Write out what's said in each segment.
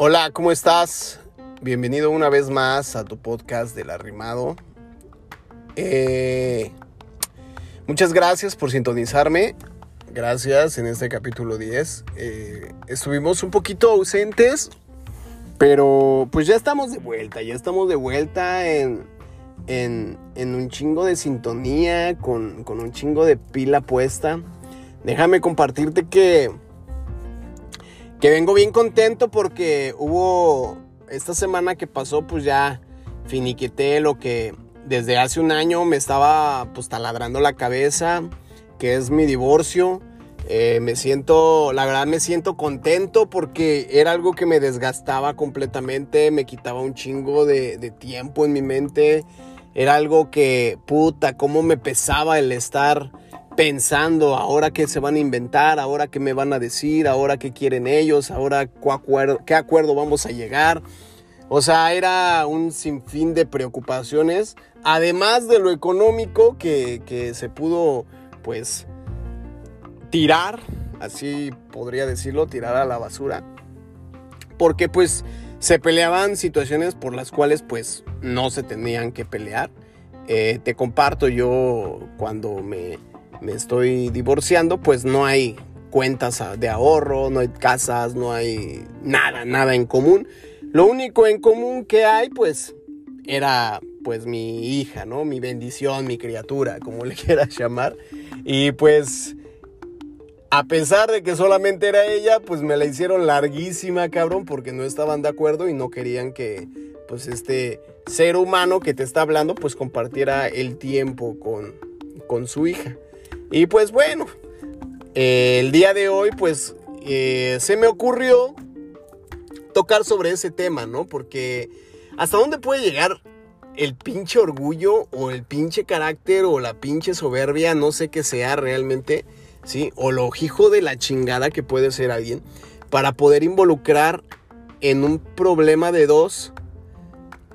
Hola, ¿cómo estás? Bienvenido una vez más a tu podcast del arrimado. Eh, muchas gracias por sintonizarme. Gracias en este capítulo 10. Eh, estuvimos un poquito ausentes, pero pues ya estamos de vuelta, ya estamos de vuelta en, en, un chingo de sintonía, con, con un chingo de pila puesta. Déjame compartirte que que vengo bien contento porque hubo esta semana que pasó, pues ya finiquité lo que desde hace un año me estaba pues taladrando la cabeza, que es mi divorcio. Eh, me siento, la verdad me siento contento porque era algo que me desgastaba completamente, me quitaba un chingo de, de tiempo en mi mente. Era algo que, puta, cómo me pesaba el estar pensando ahora qué se van a inventar, ahora qué me van a decir, ahora qué quieren ellos, ahora qué acuerdo, qué acuerdo vamos a llegar. O sea, era un sinfín de preocupaciones, además de lo económico que, se pudo, pues, tirar, así podría decirlo, tirar a la basura. Porque pues se peleaban situaciones por las cuales pues no se tenían que pelear. Eh, te comparto yo cuando me, me estoy divorciando, pues no hay cuentas de ahorro, no hay casas, no hay nada, nada en común. Lo único en común que hay, pues, era pues mi hija, ¿no? Mi bendición, mi criatura, como le quieras llamar. Y pues, a pesar de que solamente era ella, pues me la hicieron larguísima, cabrón, porque no estaban de acuerdo y no querían que, pues, este ser humano que te está hablando, pues compartiera el tiempo con, con su hija. Y pues bueno, el día de hoy pues eh, se me ocurrió tocar sobre ese tema, ¿no? Porque hasta dónde puede llegar el pinche orgullo o el pinche carácter o la pinche soberbia, no sé qué sea realmente, ¿sí? O lo hijo de la chingada que puede ser alguien para poder involucrar en un problema de dos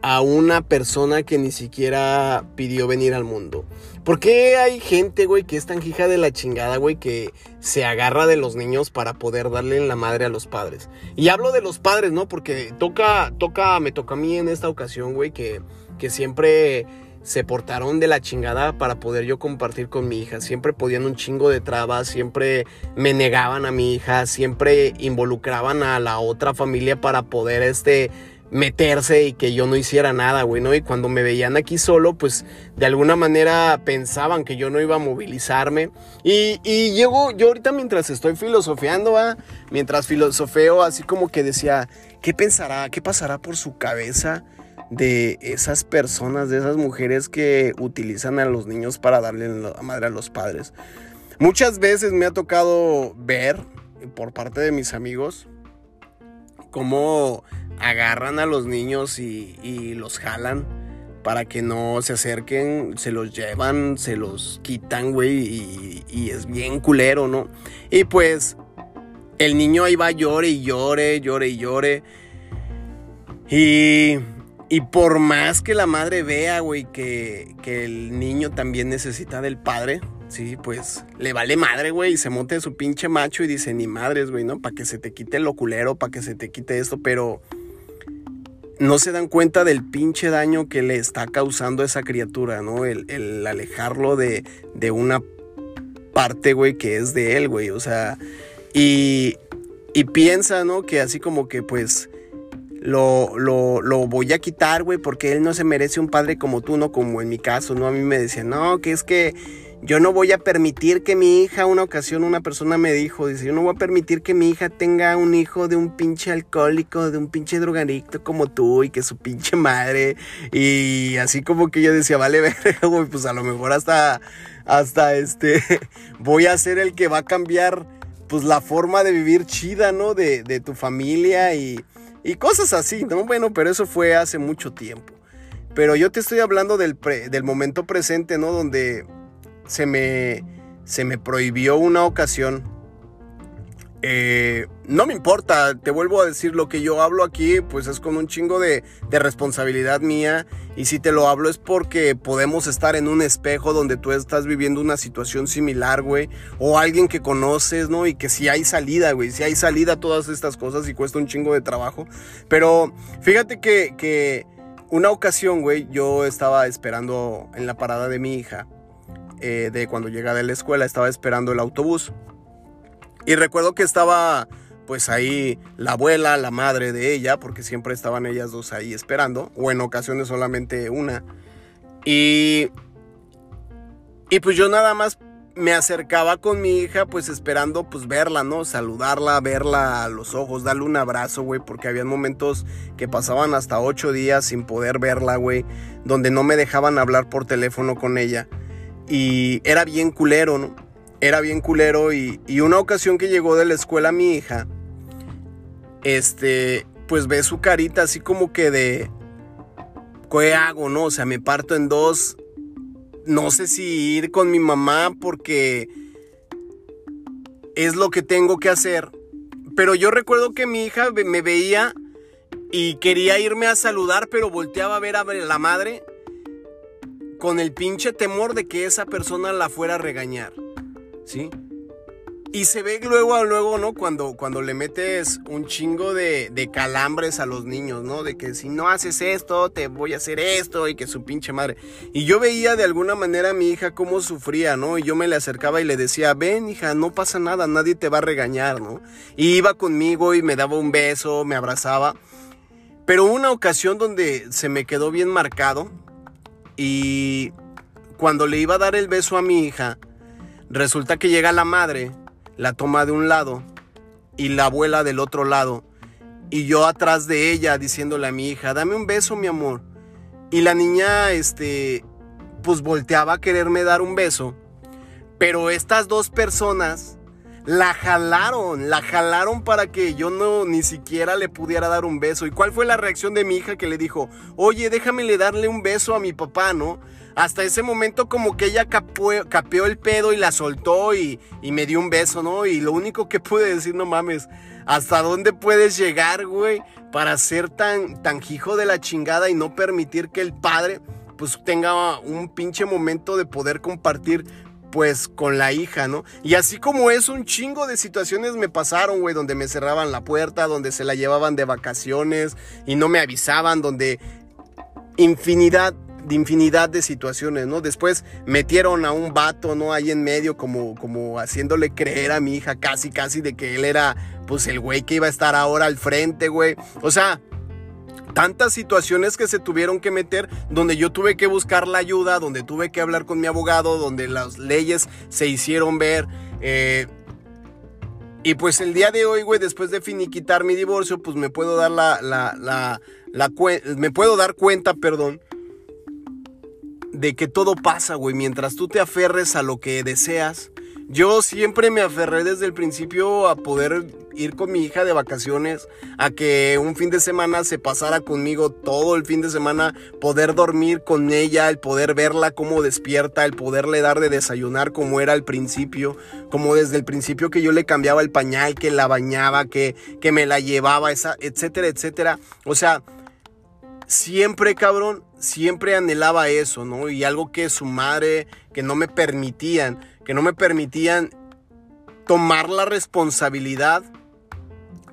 a una persona que ni siquiera pidió venir al mundo. ¿Por qué hay gente, güey, que es tan hija de la chingada, güey, que se agarra de los niños para poder darle en la madre a los padres? Y hablo de los padres, ¿no? Porque toca, toca, me toca a mí en esta ocasión, güey, que, que siempre se portaron de la chingada para poder yo compartir con mi hija. Siempre podían un chingo de trabas, siempre me negaban a mi hija, siempre involucraban a la otra familia para poder, este, meterse y que yo no hiciera nada, güey, ¿no? Y cuando me veían aquí solo, pues de alguna manera pensaban que yo no iba a movilizarme. Y, y llego, yo ahorita mientras estoy filosofeando, ¿va? mientras filosofeo, así como que decía, ¿qué pensará, qué pasará por su cabeza de esas personas, de esas mujeres que utilizan a los niños para darle la madre a los padres? Muchas veces me ha tocado ver por parte de mis amigos cómo agarran a los niños y, los jalan para que no se acerquen, se los llevan, se los quitan, güey, y, es bien culero, ¿no? Y pues el niño ahí va llore y llore, llore y llore. Y, y por más que la madre vea, güey, que, que el niño también necesita del padre, Sí, pues le vale madre, güey, y se monte su pinche macho y dice, ni madres, güey, ¿no? Para que se te quite lo culero, para que se te quite esto, pero no se dan cuenta del pinche daño que le está causando esa criatura, ¿no? El, alejarlo de, de una parte, güey, que es de él, güey, o sea, y, y piensa, ¿no? Que así como que, pues, lo, lo, lo, voy a quitar, güey, porque él no se merece un padre como tú, ¿no? Como en mi caso, ¿no? A mí me decían, no, que es que yo no voy a permitir que mi hija, una ocasión una persona me dijo, dice, yo no voy a permitir que mi hija tenga un hijo de un pinche alcohólico, de un pinche drogadicto como tú y que su pinche madre. Y así como que yo decía, vale, güey, pues a lo mejor hasta, hasta este, voy a ser el que va a cambiar, pues la forma de vivir chida, ¿no? De, de tu familia y, y cosas así, ¿no? Bueno, pero eso fue hace mucho tiempo. Pero yo te estoy hablando del, del momento presente, ¿no? Donde se me, se me prohibió una ocasión eh, no me importa, te vuelvo a decir lo que yo hablo aquí, pues es con un chingo de, de, responsabilidad mía. Y si te lo hablo es porque podemos estar en un espejo donde tú estás viviendo una situación similar, güey. O alguien que conoces, ¿no? Y que si hay salida, güey. Si hay salida a todas estas cosas y cuesta un chingo de trabajo. Pero fíjate que, que una ocasión, güey, yo estaba esperando en la parada de mi hija. Eh, de cuando llega de la escuela, estaba esperando el autobús. Y recuerdo que estaba pues ahí la abuela, la madre de ella, porque siempre estaban ellas dos ahí esperando, o en ocasiones solamente una. Y, y pues yo nada más me acercaba con mi hija, pues esperando pues verla, ¿no? Saludarla, verla a los ojos, darle un abrazo, güey, porque había momentos que pasaban hasta ocho días sin poder verla, güey, donde no me dejaban hablar por teléfono con ella. Y era bien culero, ¿no? era bien culero y, una ocasión que llegó de la escuela mi hija, este, pues ve su carita así como que de, ¿qué hago, no? O sea, me parto en dos, no sé si ir con mi mamá porque es lo que tengo que hacer, pero yo recuerdo que mi hija me veía y quería irme a saludar, pero volteaba a ver a la madre con el pinche temor de que esa persona la fuera a regañar. ¿sí? Y se ve luego, luego, ¿no? Cuando, cuando le metes un chingo de, de, calambres a los niños, ¿no? De que si no haces esto, te voy a hacer esto y que su pinche madre. Y yo veía de alguna manera a mi hija cómo sufría, ¿no? Y yo me le acercaba y le decía, ven hija, no pasa nada, nadie te va a regañar, ¿no? Y iba conmigo y me daba un beso, me abrazaba. Pero una ocasión donde se me quedó bien marcado y cuando le iba a dar el beso a mi hija, Resulta que llega la madre, la toma de un lado y la abuela del otro lado. Y yo atrás de ella diciéndole a mi hija, dame un beso, mi amor. Y la niña, este, pues volteaba a quererme dar un beso. Pero estas dos personas la jalaron, la jalaron para que yo no ni siquiera le pudiera dar un beso. ¿Y cuál fue la reacción de mi hija que le dijo, oye, déjame le darle un beso a mi papá, ¿no? hasta ese momento como que ella capeó, el pedo y la soltó y, me dio un beso, ¿no? Y lo único que pude decir, no mames, ¿hasta dónde puedes llegar, güey? Para ser tan, tan hijo de la chingada y no permitir que el padre pues tenga un pinche momento de poder compartir pues con la hija, ¿no? Y así como es, un chingo de situaciones me pasaron, güey, donde me cerraban la puerta, donde se la llevaban de vacaciones y no me avisaban, donde infinidad de infinidad de situaciones, ¿no? Después metieron a un vato, ¿no? Ahí en medio como, como haciéndole creer a mi hija casi, casi de que él era pues el güey que iba a estar ahora al frente, güey. O sea, tantas situaciones que se tuvieron que meter donde yo tuve que buscar la ayuda, donde tuve que hablar con mi abogado, donde las leyes se hicieron ver. Eh, y pues el día de hoy, güey, después de finiquitar mi divorcio, pues me puedo dar la, la, la, la me puedo dar cuenta, perdón, de que todo pasa, güey, mientras tú te aferres a lo que deseas. Yo siempre me aferré desde el principio a poder ir con mi hija de vacaciones, a que un fin de semana se pasara conmigo todo el fin de semana, poder dormir con ella, el poder verla como despierta, el poderle dar de desayunar como era al principio, como desde el principio que yo le cambiaba el pañal, que la bañaba, que, que me la llevaba, esa, etcétera, etcétera. O sea, siempre, cabrón, siempre anhelaba eso, ¿no? Y algo que su madre, que no me permitían, que no me permitían tomar la responsabilidad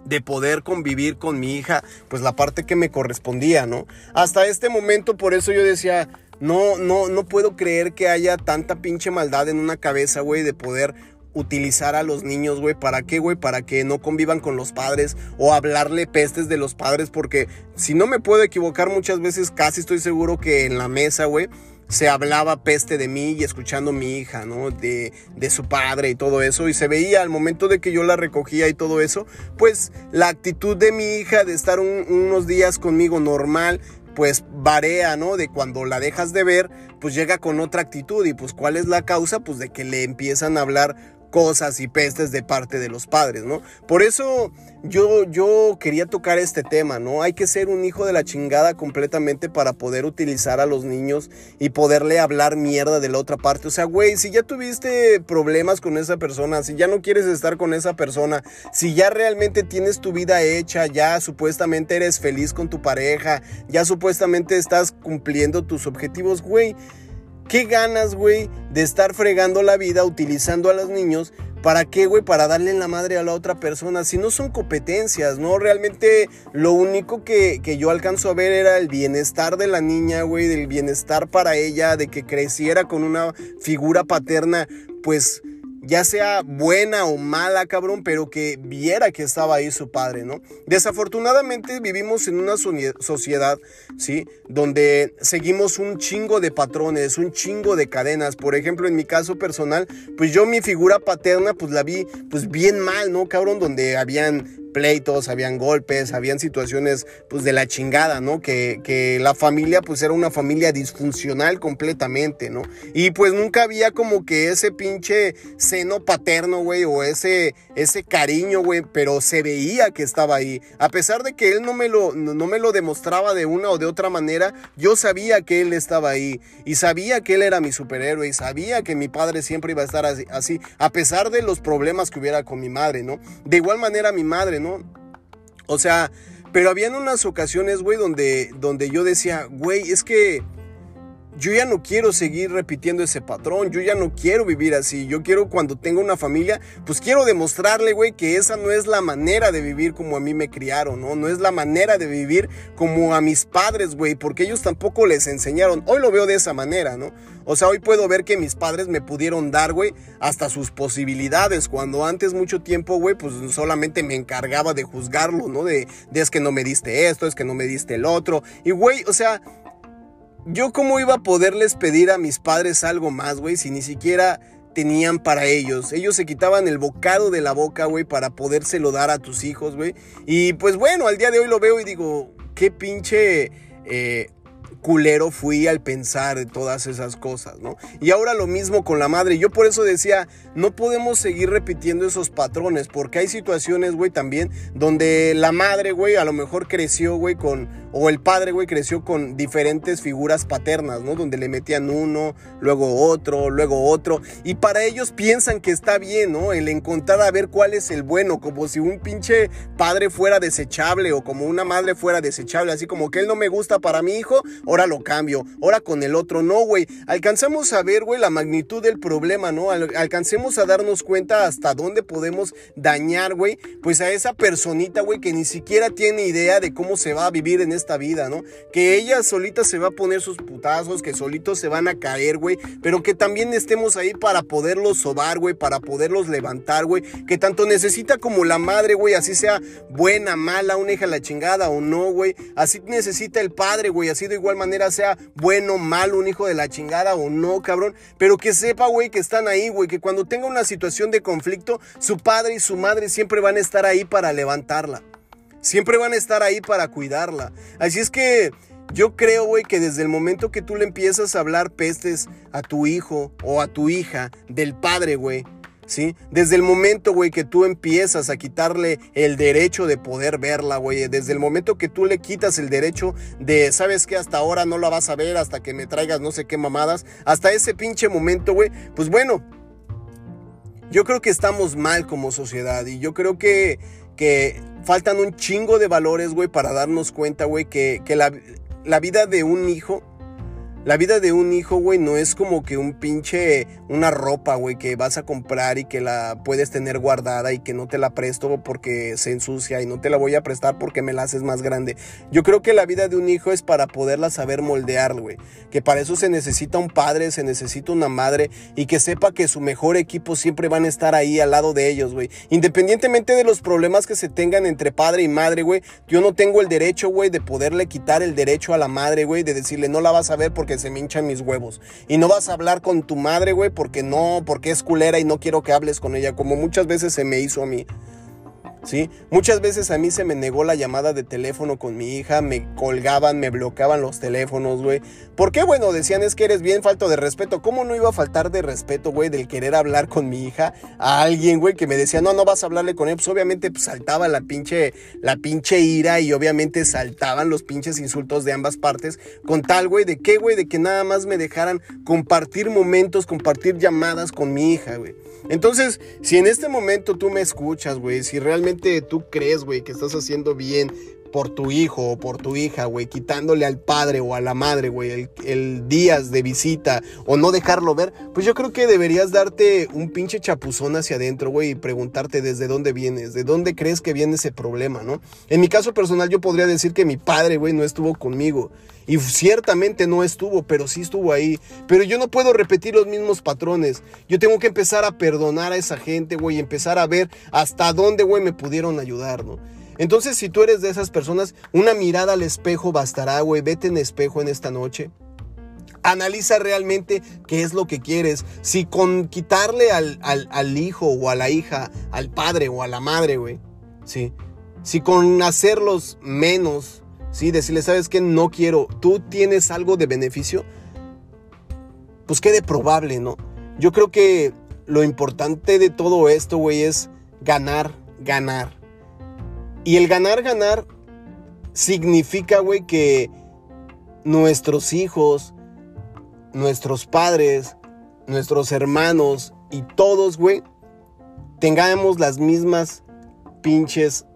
de poder convivir con mi hija, pues la parte que me correspondía, ¿no? Hasta este momento, por eso yo decía, no, no, no puedo creer que haya tanta pinche maldad en una cabeza, güey, de poder utilizar a los niños, güey. ¿Para qué, güey? Para que no convivan con los padres o hablarle pestes de los padres. Porque si no me puedo equivocar muchas veces, casi estoy seguro que en la mesa, güey, se hablaba peste de mí y escuchando a mi hija, ¿no? De, de su padre y todo eso. Y se veía al momento de que yo la recogía y todo eso, pues la actitud de mi hija de estar unos días conmigo normal, pues varía, ¿no? De cuando la dejas de ver, pues llega con otra actitud y pues cuál es la causa, pues de que le empiezan a hablar cosas y pestes de parte de los padres, ¿no? Por eso yo, yo quería tocar este tema, ¿no? Hay que ser un hijo de la chingada completamente para poder utilizar a los niños y poderle hablar mierda de la otra parte. O sea, güey, si ya tuviste problemas con esa persona, si ya no quieres estar con esa persona, si ya realmente tienes tu vida hecha, ya supuestamente eres feliz con tu pareja, ya supuestamente estás cumpliendo tus objetivos, güey ¿Qué ganas, güey, de estar fregando la vida utilizando a los niños? ¿Para qué, güey? Para darle la madre a la otra persona. Si no son competencias, ¿no? Realmente lo único que, que yo alcanzo a ver era el bienestar de la niña, güey, del bienestar para ella, de que creciera con una figura paterna, pues ya sea buena o mala, cabrón, pero que viera que estaba ahí su padre, ¿no? Desafortunadamente vivimos en una sociedad, ¿sí? Donde seguimos un chingo de patrones, un chingo de cadenas. Por ejemplo, en mi caso personal, pues yo mi figura paterna, pues la vi, pues bien mal, ¿no, cabrón? Donde habían pleitos, habían golpes, habían situaciones pues de la chingada, ¿no? Que, que, la familia pues era una familia disfuncional completamente, ¿no? Y pues nunca había como que ese pinche seno paterno, güey, o ese, ese cariño, güey, pero se veía que estaba ahí. A pesar de que él no me, lo, no me lo demostraba de una o de otra manera, yo sabía que él estaba ahí y sabía que él era mi superhéroe y sabía que mi padre siempre iba a estar así, así a pesar de los problemas que hubiera con mi madre, ¿no? De igual manera mi madre, ¿no? O sea, pero habían unas ocasiones, güey, donde, donde yo decía, güey, es que yo ya no quiero seguir repitiendo ese patrón, yo ya no quiero vivir así, yo quiero cuando tenga una familia, pues quiero demostrarle, güey, que esa no es la manera de vivir como a mí me criaron, ¿no? No es la manera de vivir como a mis padres, güey, porque ellos tampoco les enseñaron. Hoy lo veo de esa manera, ¿no? O sea, hoy puedo ver que mis padres me pudieron dar, güey, hasta sus posibilidades, cuando antes mucho tiempo, güey, pues solamente me encargaba de juzgarlo, ¿no? De, de es que no me diste esto, es que no me diste el otro. Y, güey, o sea yo cómo iba a poderles pedir a mis padres algo más, güey, si ni siquiera tenían para ellos. Ellos se quitaban el bocado de la boca, güey, para podérselo dar a tus hijos, güey. Y pues bueno, al día de hoy lo veo y digo, qué pinche... Eh, culero fui al pensar todas esas cosas, ¿no? Y ahora lo mismo con la madre. Yo por eso decía, no podemos seguir repitiendo esos patrones, porque hay situaciones, güey, también donde la madre, güey, a lo mejor creció, güey, con o el padre, güey, creció con diferentes figuras paternas, ¿no? Donde le metían uno, luego otro, luego otro. Y para ellos piensan que está bien, ¿no? El encontrar a ver cuál es el bueno, como si un pinche padre fuera desechable o como una madre fuera desechable. Así como que él no me gusta para mi hijo, ahora lo cambio. Ahora con el otro, no, güey. Alcanzamos a ver, güey, la magnitud del problema, ¿no? alcancemos a darnos cuenta hasta dónde podemos dañar, güey, pues a esa personita, güey, que ni siquiera tiene idea de cómo se va a vivir en esta vida, ¿no? Que ella solita se va a poner sus putazos, que solitos se van a caer, güey, pero que también estemos ahí para poderlos sobar, güey, para poderlos levantar, güey, que tanto necesita como la madre, güey, así sea buena, mala, una hija la chingada o no, güey, así necesita el padre, güey, así de igual manera sea bueno, malo, un hijo de la chingada o no, cabrón, pero que sepa, güey, que están ahí, güey, que cuando tenga una situación de conflicto, su padre y su madre siempre van a estar ahí para levantarla. Siempre van a estar ahí para cuidarla. Así es que yo creo, güey, que desde el momento que tú le empiezas a hablar pestes a tu hijo o a tu hija del padre, güey, ¿sí? Desde el momento, güey, que tú empiezas a quitarle el derecho de poder verla, güey, desde el momento que tú le quitas el derecho de, ¿sabes qué? Hasta ahora no la vas a ver, hasta que me traigas no sé qué mamadas, hasta ese pinche momento, güey, pues bueno, yo creo que estamos mal como sociedad y yo creo que que faltan un chingo de valores, güey, para darnos cuenta, güey, que, la, la vida de un hijo la vida de un hijo, güey, no es como que un pinche, una ropa, güey, que vas a comprar y que la puedes tener guardada y que no te la presto porque se ensucia y no te la voy a prestar porque me la haces más grande. Yo creo que la vida de un hijo es para poderla saber moldear, güey. Que para eso se necesita un padre, se necesita una madre y que sepa que su mejor equipo siempre van a estar ahí al lado de ellos, güey. Independientemente de los problemas que se tengan entre padre y madre, güey, yo no tengo el derecho, güey, de poderle quitar el derecho a la madre, güey, de decirle no la vas a ver porque que se me hinchan mis huevos. Y no vas a hablar con tu madre, güey, porque no, porque es culera y no quiero que hables con ella, como muchas veces se me hizo a mí. ¿Sí? Muchas veces a mí se me negó la llamada de teléfono con mi hija, me colgaban, me bloqueaban los teléfonos, güey. ¿Por qué? Bueno, decían es que eres bien falto de respeto. ¿Cómo no iba a faltar de respeto, güey, del querer hablar con mi hija a alguien, güey, que me decía, no, no vas a hablarle con él? Pues obviamente pues, saltaba la pinche, la pinche ira y obviamente saltaban los pinches insultos de ambas partes con tal, güey, de qué, güey, de que nada más me dejaran compartir momentos, compartir llamadas con mi hija, güey. Entonces, si en este momento tú me escuchas, güey, si realmente tú crees, güey, que estás haciendo bien por tu hijo o por tu hija, güey, quitándole al padre o a la madre, güey, el, el, días de visita o no dejarlo ver, pues yo creo que deberías darte un pinche chapuzón hacia adentro, güey, y preguntarte desde dónde vienes, de dónde crees que viene ese problema, ¿no? En mi caso personal yo podría decir que mi padre, güey, no estuvo conmigo. Y ciertamente no estuvo, pero sí estuvo ahí. Pero yo no puedo repetir los mismos patrones. Yo tengo que empezar a perdonar a esa gente, güey, empezar a ver hasta dónde, güey, me pudieron ayudar, ¿no? Entonces, si tú eres de esas personas, una mirada al espejo bastará, güey. Vete en espejo en esta noche. Analiza realmente qué es lo que quieres. Si con quitarle al, al, hijo o a la hija, al padre o a la madre, güey. Sí. Si con hacerlos menos, sí, decirle, ¿sabes qué? No quiero. Tú tienes algo de beneficio. Pues quede probable, ¿no? Yo creo que lo importante de todo esto, güey, es ganar, ganar. Y el ganar, ganar significa, güey, que nuestros hijos, nuestros padres, nuestros hermanos y todos, güey, tengamos las mismas pinches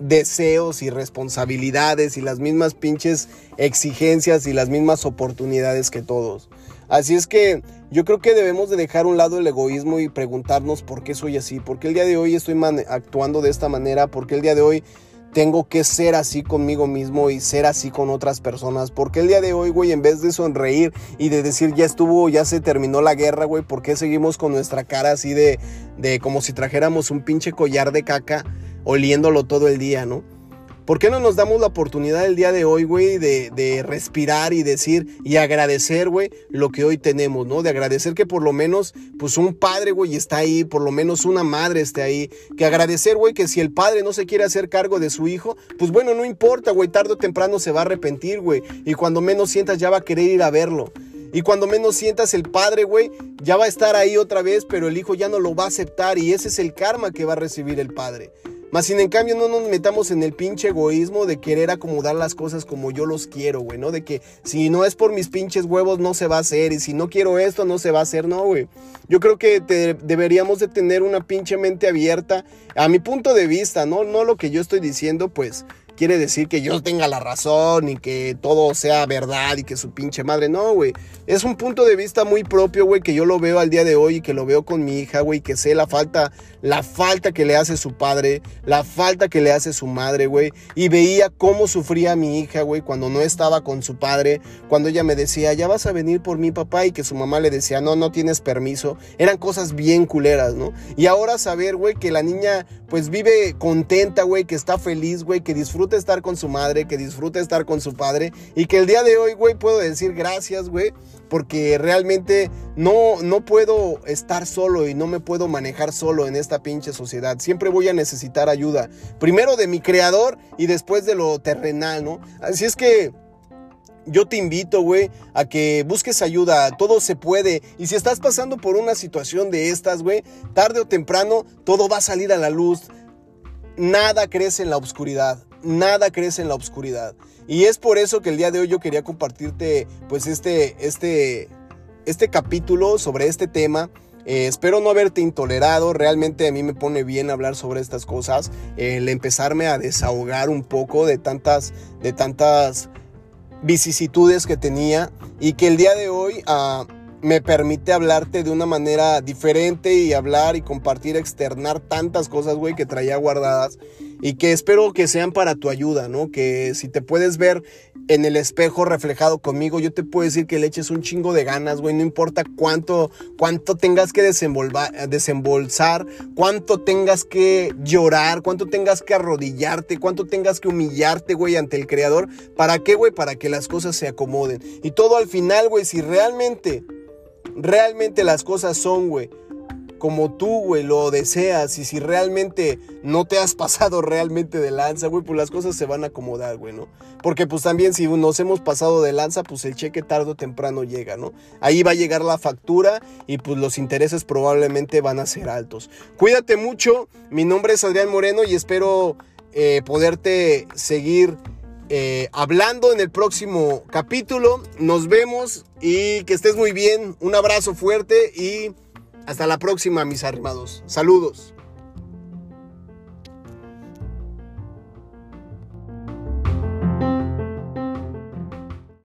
deseos y responsabilidades y las mismas pinches exigencias y las mismas oportunidades que todos. Así es que yo creo que debemos de dejar un lado el egoísmo y preguntarnos por qué soy así, por qué el día de hoy estoy actuando de esta manera, por qué el día de hoy tengo que ser así conmigo mismo y ser así con otras personas. Porque el día de hoy, güey, en vez de sonreír y de decir ya estuvo, ya se terminó la guerra, güey, ¿por qué seguimos con nuestra cara así de, de como si trajéramos un pinche collar de caca oliéndolo todo el día, ¿no? ¿Por qué no nos damos la oportunidad el día de hoy, güey, de, respirar y decir y agradecer, güey, lo que hoy tenemos, ¿no? De agradecer que por lo menos, pues un padre, güey, está ahí, por lo menos una madre esté ahí. Que agradecer, güey, que si el padre no se quiere hacer cargo de su hijo, pues bueno, no importa, güey, tarde o temprano se va a arrepentir, güey. Y cuando menos sientas ya va a querer ir a verlo. Y cuando menos sientas el padre, güey, ya va a estar ahí otra vez, pero el hijo ya no lo va a aceptar y ese es el karma que va a recibir el padre. Más sin en cambio no nos metamos en el pinche egoísmo de querer acomodar las cosas como yo los quiero, güey, ¿no? De que si no es por mis pinches huevos no se va a hacer y si no quiero esto no se va a hacer, no, güey. Yo creo que deberíamos de tener una pinche mente abierta a mi punto de vista, ¿no? No lo que yo estoy diciendo, pues quiere decir que yo tenga la razón y que todo sea verdad y que su pinche madre. No, güey. Es un punto de vista muy propio, güey, que yo lo veo al día de hoy y que lo veo con mi hija, güey, que sé la falta, la falta que le hace su padre, la falta que le hace su madre, güey. Y veía cómo sufría mi hija, güey, cuando no estaba con su padre, cuando ella me decía, ya vas a venir por mi papá y que su mamá le decía, no, no tienes permiso. Eran cosas bien culeras, ¿no? Y ahora saber, güey, que la niña pues vive contenta, güey, que está feliz, güey, que disfruta estar con su madre, que disfrute estar con su padre y que el día de hoy, güey, puedo decir gracias, güey, porque realmente no, no puedo estar solo y no me puedo manejar solo en esta pinche sociedad. Siempre voy a necesitar ayuda, primero de mi creador y después de lo terrenal, ¿no? Así es que yo te invito, güey, a que busques ayuda. Todo se puede. Y si estás pasando por una situación de estas, güey, tarde o temprano todo va a salir a la luz. Nada crece en la oscuridad nada crece en la oscuridad. Y es por eso que el día de hoy yo quería compartirte pues este, este, este capítulo sobre este tema. Eh, espero no haberte intolerado, realmente a mí me pone bien hablar sobre estas cosas, el empezarme a desahogar un poco de tantas, de tantas vicisitudes que tenía y que el día de hoy ah, me permite hablarte de una manera diferente y hablar y compartir, externar tantas cosas, güey, que traía guardadas y que espero que sean para tu ayuda, ¿no? Que si te puedes ver en el espejo reflejado conmigo, yo te puedo decir que le eches un chingo de ganas, güey, no importa cuánto, cuánto tengas que desembolsar, cuánto tengas que llorar, cuánto tengas que arrodillarte, cuánto tengas que humillarte, güey, ante el Creador. ¿Para qué, güey? Para que las cosas se acomoden. Y todo al final, güey, si realmente, realmente las cosas son, güey, como tú, güey, lo deseas y si realmente no te has pasado realmente de lanza, güey, pues las cosas se van a acomodar, güey, ¿no? Porque pues también si nos hemos pasado de lanza, pues el cheque tarde o temprano llega, ¿no? Ahí va a llegar la factura y pues los intereses probablemente van a ser altos. Cuídate mucho, mi nombre es Adrián Moreno y espero eh, poderte seguir eh, hablando en el próximo capítulo. Nos vemos y que estés muy bien. Un abrazo fuerte y hasta la próxima, mis arrimados. Saludos.